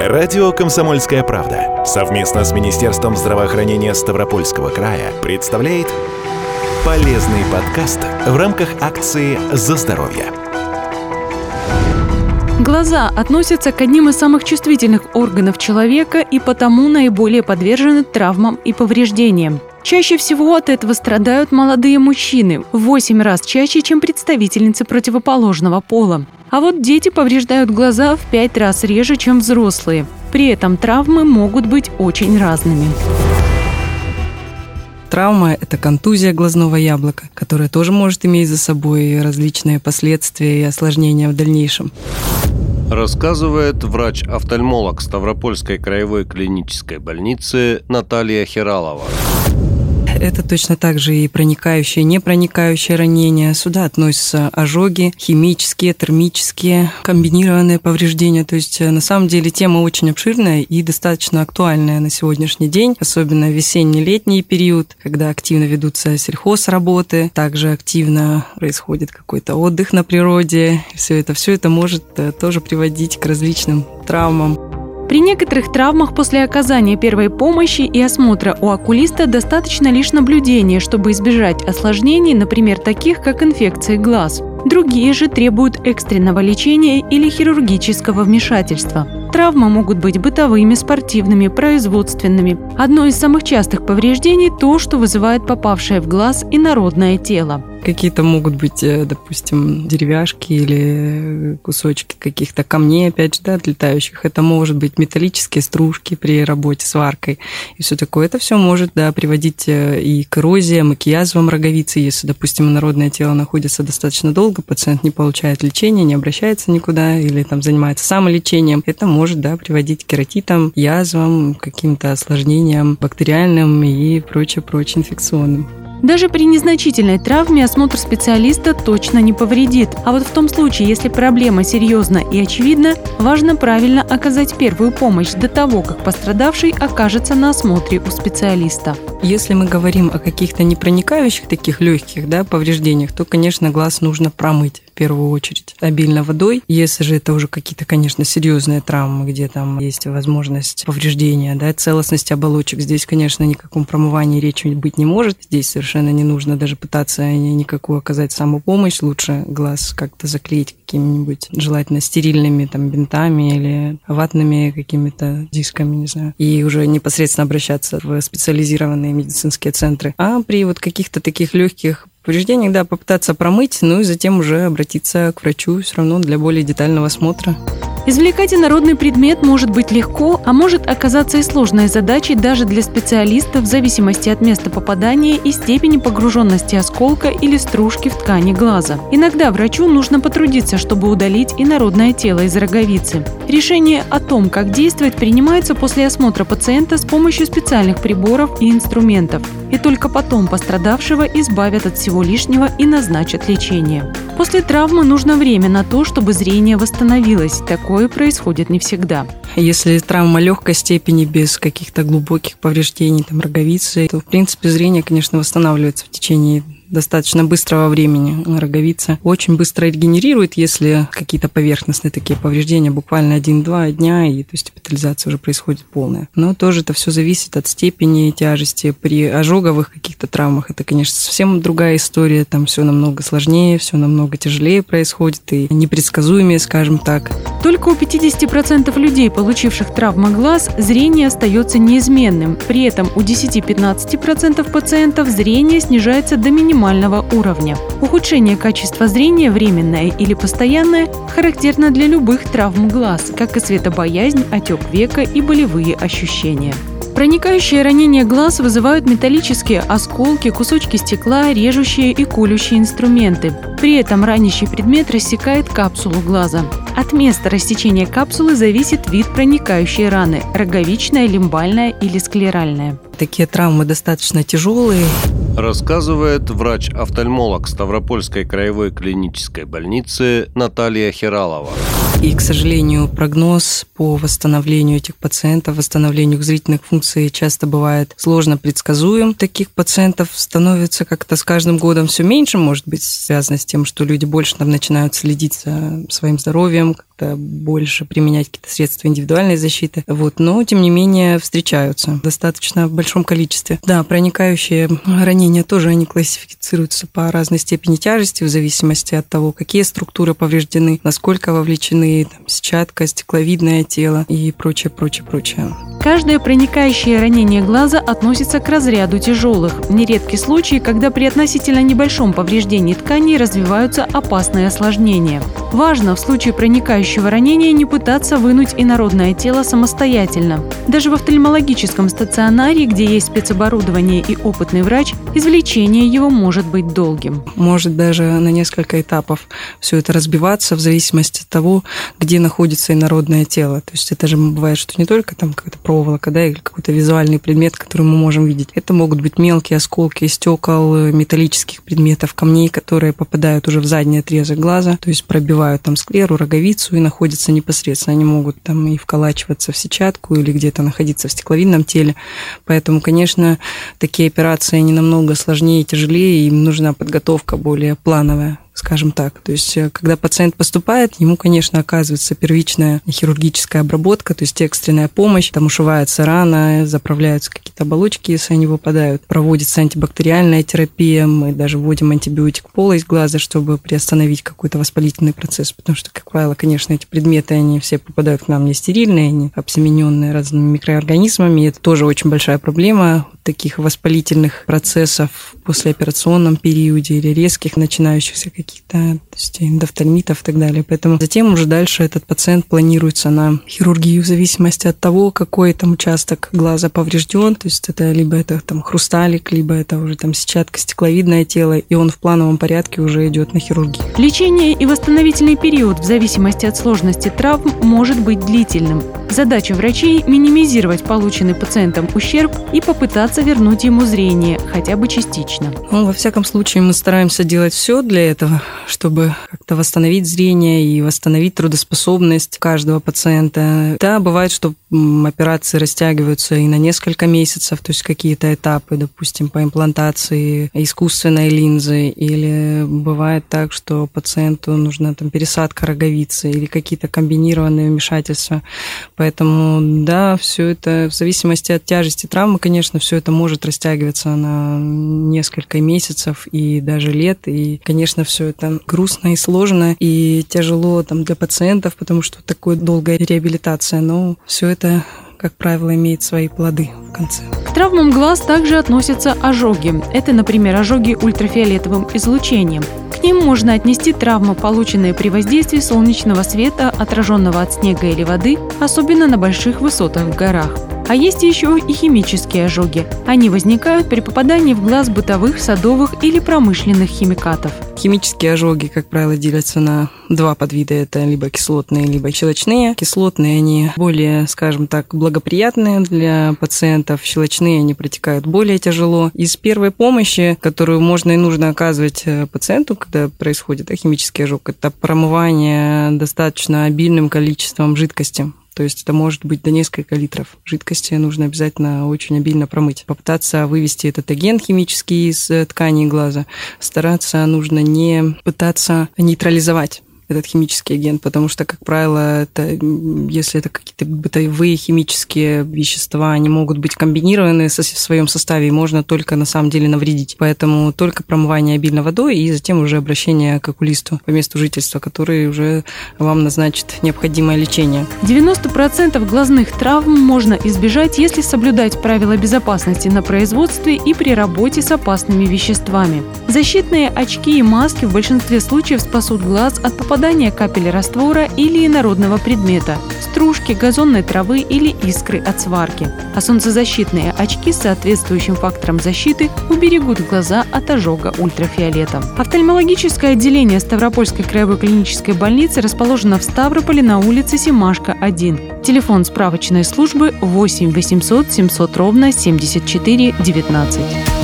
Радио «Комсомольская правда» совместно с Министерством здравоохранения Ставропольского края представляет полезный подкаст в рамках акции «За здоровье». Глаза относятся к одним из самых чувствительных органов человека и потому наиболее подвержены травмам и повреждениям. Чаще всего от этого страдают молодые мужчины, в 8 раз чаще, чем представительницы противоположного пола. А вот дети повреждают глаза в 5 раз реже, чем взрослые. При этом травмы могут быть очень разными. Травма – это контузия глазного яблока, которая тоже может иметь за собой различные последствия и осложнения в дальнейшем. Рассказывает врач-офтальмолог Ставропольской краевой клинической больницы Наталья Хиралова. Это точно так же и проникающие, не проникающие ранения. Сюда относятся ожоги, химические, термические, комбинированные повреждения. То есть, э, на самом деле, тема очень обширная и достаточно актуальная на сегодняшний день, особенно весенний-летний период, когда активно ведутся сельхозработы, также активно происходит какой-то отдых на природе. Все это, все это может э, тоже приводить к различным травмам. При некоторых травмах после оказания первой помощи и осмотра у окулиста достаточно лишь наблюдения, чтобы избежать осложнений, например, таких как инфекции глаз. Другие же требуют экстренного лечения или хирургического вмешательства. Травмы могут быть бытовыми, спортивными, производственными. Одно из самых частых повреждений – то, что вызывает попавшее в глаз инородное тело. Какие-то могут быть, э, допустим, деревяшки или кусочки каких-то камней, опять же, да, отлетающих. Это может быть металлические стружки при работе с варкой и все такое. Это все может, да, приводить э, и к эрозиям, и к язвам роговицы. Если, допустим, народное тело находится достаточно долго, пациент не получает лечения, не обращается никуда или там занимается самолечением, это может, да, приводить к кератитам, язвам, каким-то осложнениям бактериальным и прочее-прочее инфекционным. Даже при незначительной травме осмотр специалиста точно не повредит. А вот в том случае, если проблема серьезна и очевидна, важно правильно оказать первую помощь до того, как пострадавший окажется на осмотре у специалиста. Если мы говорим о каких-то непроникающих таких легких да, повреждениях, то, конечно, глаз нужно промыть первую очередь обильно водой. Если же это уже какие-то, конечно, серьезные травмы, где там есть возможность повреждения, да, целостности оболочек, здесь, конечно, никаком промывании речи быть не может. Здесь совершенно не нужно даже пытаться никакую оказать самопомощь. Лучше глаз как-то заклеить какими-нибудь, желательно стерильными там бинтами или ватными какими-то дисками, не знаю. И уже непосредственно обращаться в специализированные медицинские центры. А при вот каких-то таких легких повреждениях, да, попытаться промыть, ну и затем уже обратиться к врачу все равно для более детального осмотра. Извлекать инородный предмет может быть легко, а может оказаться и сложной задачей даже для специалиста в зависимости от места попадания и степени погруженности осколка или стружки в ткани глаза. Иногда врачу нужно потрудиться, чтобы удалить инородное тело из роговицы. Решение о том, как действовать, принимается после осмотра пациента с помощью специальных приборов и инструментов. И только потом пострадавшего избавят от всего лишнего и назначат лечение. После травмы нужно время на то, чтобы зрение восстановилось. Такое происходит не всегда. Если травма легкой степени, без каких-то глубоких повреждений, там, роговицы, то, в принципе, зрение, конечно, восстанавливается в течение достаточно быстрого времени. Роговица очень быстро регенерирует, если какие-то поверхностные такие повреждения, буквально 1-2 дня, и то есть госпитализация уже происходит полная. Но тоже это все зависит от степени тяжести. При ожоговых каких-то травмах это, конечно, совсем другая история. Там все намного сложнее, все намного тяжелее происходит и непредсказуемее, скажем так. Только у 50% людей, получивших травмы глаз, зрение остается неизменным. При этом у 10-15% пациентов зрение снижается до минимального уровня. Ухудшение качества зрения, временное или постоянное, характерно для любых травм глаз, как и светобоязнь, отек века и болевые ощущения. Проникающие ранения глаз вызывают металлические осколки, кусочки стекла, режущие и колющие инструменты. При этом ранящий предмет рассекает капсулу глаза. От места рассечения капсулы зависит вид проникающей раны – роговичная, лимбальная или склеральная. Такие травмы достаточно тяжелые. Рассказывает врач-офтальмолог Ставропольской краевой клинической больницы Наталья Хиралова. И, к сожалению, прогноз по восстановлению этих пациентов, восстановлению зрительных функций часто бывает сложно предсказуем. Таких пациентов становится как-то с каждым годом все меньше, может быть, связано с тем, что люди больше там начинают следить за своим здоровьем, как-то больше применять какие-то средства индивидуальной защиты. Вот. Но, тем не менее, встречаются достаточно в большом количестве. Да, проникающие ранения тоже они классифицируются по разной степени тяжести в зависимости от того, какие структуры повреждены, насколько вовлечены там, сетчатка, стекловидное тело и прочее, прочее, прочее. Каждое проникающее ранение глаза относится к разряду тяжелых. Нередки случаи, когда при относительно небольшом повреждении тканей развиваются опасные осложнения. Важно в случае проникающего ранения не пытаться вынуть инородное тело самостоятельно. Даже в офтальмологическом стационаре, где есть спецоборудование и опытный врач, извлечение его может быть долгим. Может даже на несколько этапов все это разбиваться в зависимости от того, где находится инородное тело. То есть это же бывает, что не только там какая-то проволока, да, или какой-то визуальный предмет, который мы можем видеть. Это могут быть мелкие осколки стекол, металлических предметов, камней, которые попадают уже в задний отрезок глаза, то есть пробивают там склеру, роговицу и находятся непосредственно. Они могут там и вколачиваться в сетчатку или где-то находиться в стекловидном теле. Поэтому, конечно, такие операции, они намного сложнее и тяжелее, им нужна подготовка более плановая скажем так. То есть, э, когда пациент поступает, ему, конечно, оказывается первичная хирургическая обработка, то есть экстренная помощь, там ушивается рана, заправляются какие-то оболочки, если они выпадают, проводится антибактериальная терапия, мы даже вводим антибиотик полость глаза, чтобы приостановить какой-то воспалительный процесс, потому что, как правило, конечно, эти предметы, они все попадают к нам не стерильные, они обсемененные разными микроорганизмами, это тоже очень большая проблема таких воспалительных процессов в послеоперационном периоде или резких начинающихся каких-то эндофтальмитов и так далее. Поэтому затем уже дальше этот пациент планируется на хирургию в зависимости от того, какой там участок глаза поврежден. То есть это либо это там хрусталик, либо это уже там сетчатка, стекловидное тело, и он в плановом порядке уже идет на хирургию. Лечение и восстановительный период в зависимости от сложности травм может быть длительным. Задача врачей – минимизировать полученный пациентом ущерб и попытаться вернуть ему зрение, хотя бы частично. Ну, во всяком случае, мы стараемся делать все для этого, чтобы как-то восстановить зрение и восстановить трудоспособность каждого пациента. Да, бывает, что операции растягиваются и на несколько месяцев, то есть какие-то этапы, допустим, по имплантации искусственной линзы, или бывает так, что пациенту нужна там пересадка роговицы или какие-то комбинированные вмешательства. Поэтому, да, все это в зависимости от тяжести травмы, конечно, все это может растягиваться на несколько месяцев и даже лет. И, конечно, все это грустно и сложно, и тяжело там для пациентов, потому что такое долгая реабилитация. Но все это как правило, имеет свои плоды в конце. К травмам глаз также относятся ожоги. Это, например, ожоги ультрафиолетовым излучением. Ним можно отнести травмы, полученные при воздействии солнечного света, отраженного от снега или воды, особенно на больших высотах в горах. А есть еще и химические ожоги. Они возникают при попадании в глаз бытовых, садовых или промышленных химикатов. Химические ожоги, как правило, делятся на два подвида. Это либо кислотные, либо щелочные. Кислотные, они более, скажем так, благоприятные для пациентов. Щелочные, они протекают более тяжело. Из первой помощи, которую можно и нужно оказывать э, пациенту, когда происходит химический ожог, это промывание достаточно обильным количеством жидкости то есть это может быть до несколько литров жидкости. Нужно обязательно очень обильно промыть. Попытаться вывести этот агент химический из э, ткани глаза. Стараться нужно не пытаться нейтрализовать этот химический агент, потому что, как правило, это, если это какие-то бытовые химические вещества, они могут быть комбинированы в своем составе, и можно только на самом деле навредить. Поэтому только промывание обильно водой и затем уже обращение к окулисту по месту жительства, который уже вам назначит необходимое лечение. 90% глазных травм можно избежать, если соблюдать правила безопасности на производстве и при работе с опасными веществами. Защитные очки и маски в большинстве случаев спасут глаз от попадания капель раствора или инородного предмета, стружки, газонной травы или искры от сварки. А солнцезащитные очки с соответствующим фактором защиты уберегут глаза от ожога ультрафиолетом. Офтальмологическое отделение Ставропольской краевой клинической больницы расположено в Ставрополе на улице Семашка, 1. Телефон справочной службы 8 800 700 ровно 74 19.